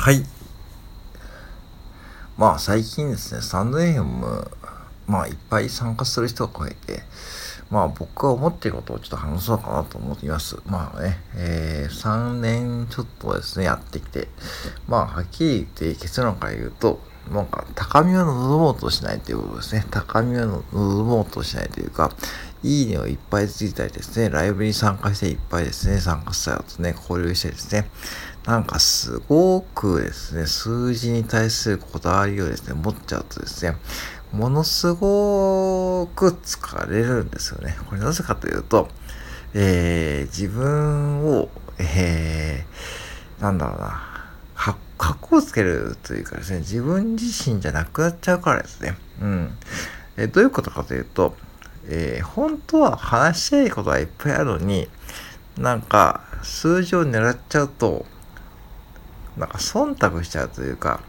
はい。まあ最近ですね、スタンド FM、まあいっぱい参加する人が増えて、まあ僕が思っていることをちょっと話そうかなと思っています。まあね、えー、3年ちょっとですね、やってきて、まあはっきり言って結論から言うと、なんか高みを望もうとしないということですね。高みを望もうとしないというか、いいねをいっぱいついたりですね、ライブに参加していっぱいですね、参加したりとね、交流してですね、なんかすごくですね、数字に対するこだわりをですね、持っちゃうとですね、ものすごく疲れるんですよね。これなぜかというと、えー、自分を、えー、なんだろうな、かっこをつけるというかですね、自分自身じゃなくなっちゃうからですね。うん。えどういうことかというと、えー、本当は話したいことはいっぱいあるのに、なんか、数字を狙っちゃうと、なんか忖度しちゃうというか、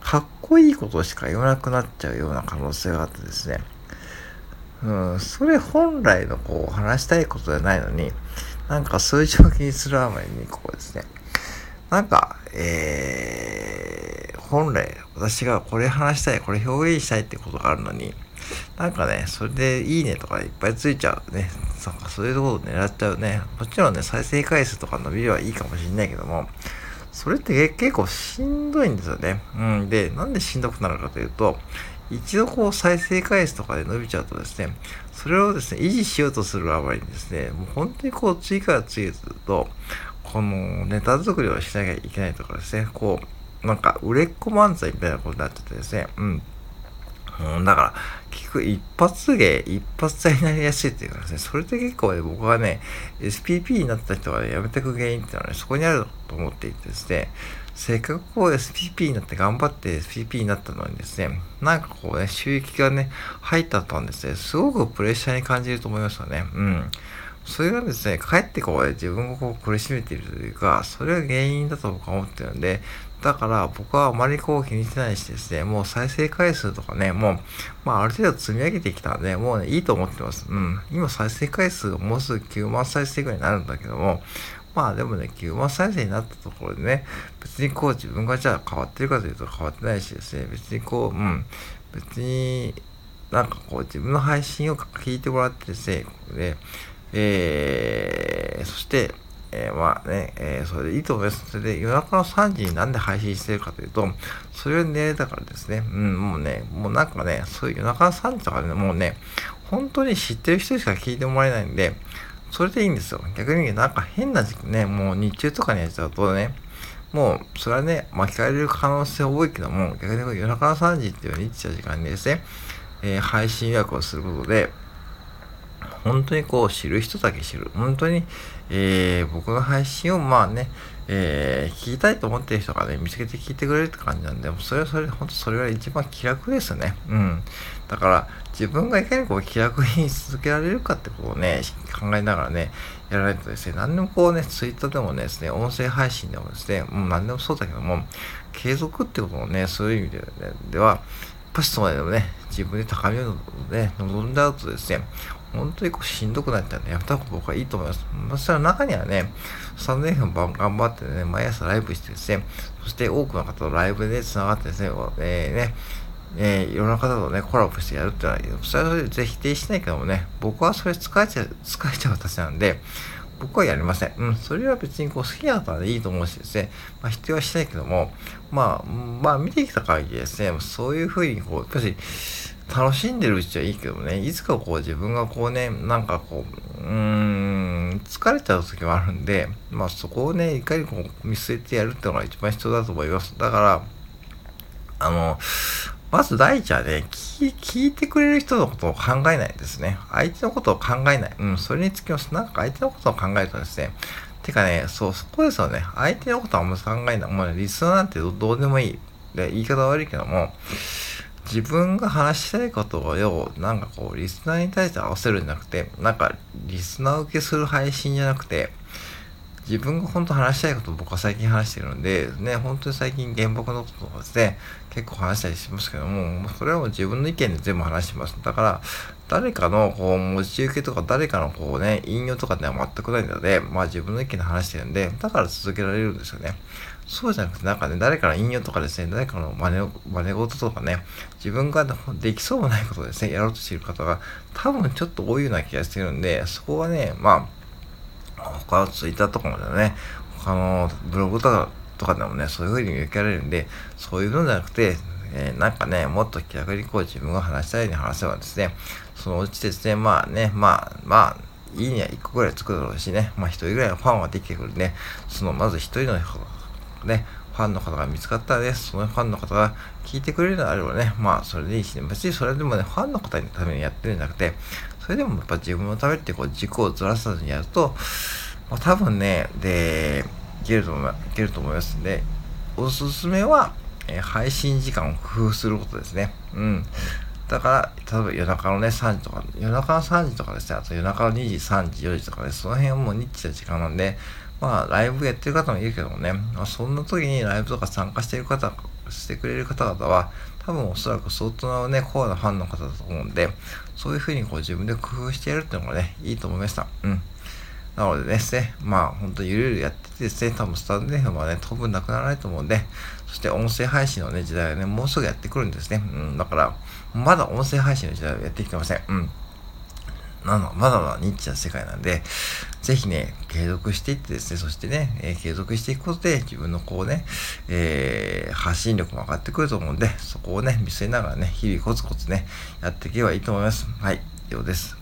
かっこいいことしか言わなくなっちゃうような可能性があってですね。うん、それ本来のこう話したいことじゃないのに、なんか数字を気にするあまりにこうですね、なんか、えー、本来私がこれ話したい、これ表現したいってことがあるのに、なんかね、それでいいねとかいっぱいついちゃうね。なんかそういうところを狙っちゃうね。もちろんね、再生回数とか伸びればいいかもしれないけども、それって結構しんどいんですよね。うん。で、なんでしんどくなるかというと、一度こう再生回数とかで伸びちゃうとですね、それをですね、維持しようとするあまりにですね、もう本当にこう次から次へと、このネタ作りをしなきゃいけないとかですね、こう、なんか売れっ子漫才みたいなことになっちゃってですね、うん。うん、だから、結局一発芸、一発芸になりやすいっていうかですね、それで結構ね、僕はね、SPP になった人がね、辞めてく原因っていうのはね、そこにあると思っていてですね、せっかくこう SPP になって頑張って SPP になったのにですね、なんかこうね、収益がね、入ったとんですね、すごくプレッシャーに感じると思いましたね。うん。それがですね、かえってこう、自分をこう苦しめているというか、それが原因だと僕は思ってるんで、だから僕はあまりこう気にしてないしですね、もう再生回数とかね、もう、まあある程度積み上げてきたんで、もうね、いいと思ってます。うん。今再生回数がもうすぐ9万再生ぐらいになるんだけども、まあでもね、9万再生になったところでね、別にこう自分がじゃあ変わってるかというと変わってないしですね、別にこう、うん、別になんかこう自分の配信を聞いてもらってですね、で、えー、そして、えー、まあね、えー、それでいいと思います。それで夜中の3時になんで配信してるかというと、それを寝れたからですね。うん、もうね、もうなんかね、そういう夜中の3時とかね、もうね、本当に知ってる人しか聞いてもらえないんで、それでいいんですよ。逆になんか変な時期ね、もう日中とかにやっちゃうとね、もう、それはね、巻き換えれる可能性多いけども、逆に夜中の3時っていうニッチな時間にですね、えー、配信予約をすることで、本当にこう知る人だけ知る。本当に、えー、僕の配信をまあね、えー、聞きたいと思ってる人がね、見つけて聞いてくれるって感じなんで、それはそれで、本当それが一番気楽ですね。うん。だから、自分がいかにこう気楽に続けられるかってことをね、考えながらね、やらないとですね、何でもこうね、ツイッターでもねですね、音声配信でもですね、もう何でもそうだけども、継続ってことをね、そういう意味で,、ね、では、やっぱしそうでもね、自分で高みをね、望んだ後ですね、本当にこうしんどくなっちゃうんで、やめた方が僕はいいと思います。そしたら中にはね、3年分頑張ってね、毎朝ライブしてですね、そして多くの方とライブで繋がってですね、えー、ね、えー、いろんな方とね、コラボしてやるってのは、それはそれで否定しないけどもね、僕はそれ使えちゃう、使えちゃう私なんで、僕はやりません。うん、それは別にこう好きな方でいいと思うしですね、まあ否定はしないけども、まあ、まあ見てきた限りですね、そういうふうにこう、やっぱり、楽しんでるうちはいいけどもね、いつかこう自分がこうね、なんかこう、うーん、疲れちゃう時もあるんで、まあそこをね、いかにこう見据えてやるっていうのが一番必要だと思います。だから、あの、まず第一はね、聞いてくれる人のことを考えないですね。相手のことを考えない。うん、それにつきます。なんか相手のことを考えるとですね、てかね、そう、そこですよね。相手のことはあんま考えない。もうね、リスナーなんてどうでもいい。で、言い方悪いけども、自分が話したいことを、なんかこう、リスナーに対して合わせるんじゃなくて、なんか、リスナー受けする配信じゃなくて、自分が本当話したいことを僕は最近話してるんで、ね、本当に最近原爆のこととかですね、結構話したりしますけども、それはもう自分の意見で全部話してます。だから、誰かのこう持ち受けとか誰かのこうね、引用とかでは全くないので、まあ自分の意見で話してるんで、だから続けられるんですよね。そうじゃなくて、なんかね、誰かの引用とかですね、誰かの真似真似事とかね、自分ができそうもないことですね、やろうとしている方が多分ちょっと多いような気がしてるんで、そこはね、まあ、他のツイッターとかもね、他のブログとかとかでもね、そういうふうに受けられるんで、そういうのじゃなくて、えー、なんかね、もっと気楽にこう自分が話したいように話せばですね、そのうちですね、まあね、まあ、まあ、いいには1個ぐらいつくだろうしね、まあ1人ぐらいのファンはできてくるんで、そのまず1人のね、ファンの方が見つかったらね、そのファンの方が聞いてくれるのであればね、まあそれでいいしね、別にそれでもね、ファンの方のためにやってるんじゃなくて、それでもやっぱ自分のためってこう軸をずらさずにやると、まあ、多分ね、で、いけると思いけると思いますんで、おすすめは、えー、配信時間を工夫することですね。うん。だから、例えば夜中のね、3時とか、夜中の3時とかですね、あと夜中の2時、3時、4時とかね、その辺はもうニッチな時間なんで、まあ、ライブやってる方もいるけどもね、まあ、そんな時にライブとか参加してる方、してくれる方々は、多分おそらく相当なね、コアなファンの方だと思うんで、そういう風にこう自分で工夫してやるっていうのがね、いいと思いました。うん。なのでですね、まあ本当ゆるゆるやっててですね、多分スタンド FM はね、当分なくならないと思うんで、そして音声配信のね、時代はね、もうすぐやってくるんですね。うん、だから、まだ音声配信の時代はやってきてません。うん。なの、まだまだニッチな世界なんで、ぜひね、継続していってですね、そしてね、えー、継続していくことで自分のこうね、えー、発信力も上がってくると思うんで、そこをね、見据えながらね、日々コツコツね、やっていけばいいと思います。はい、以上です。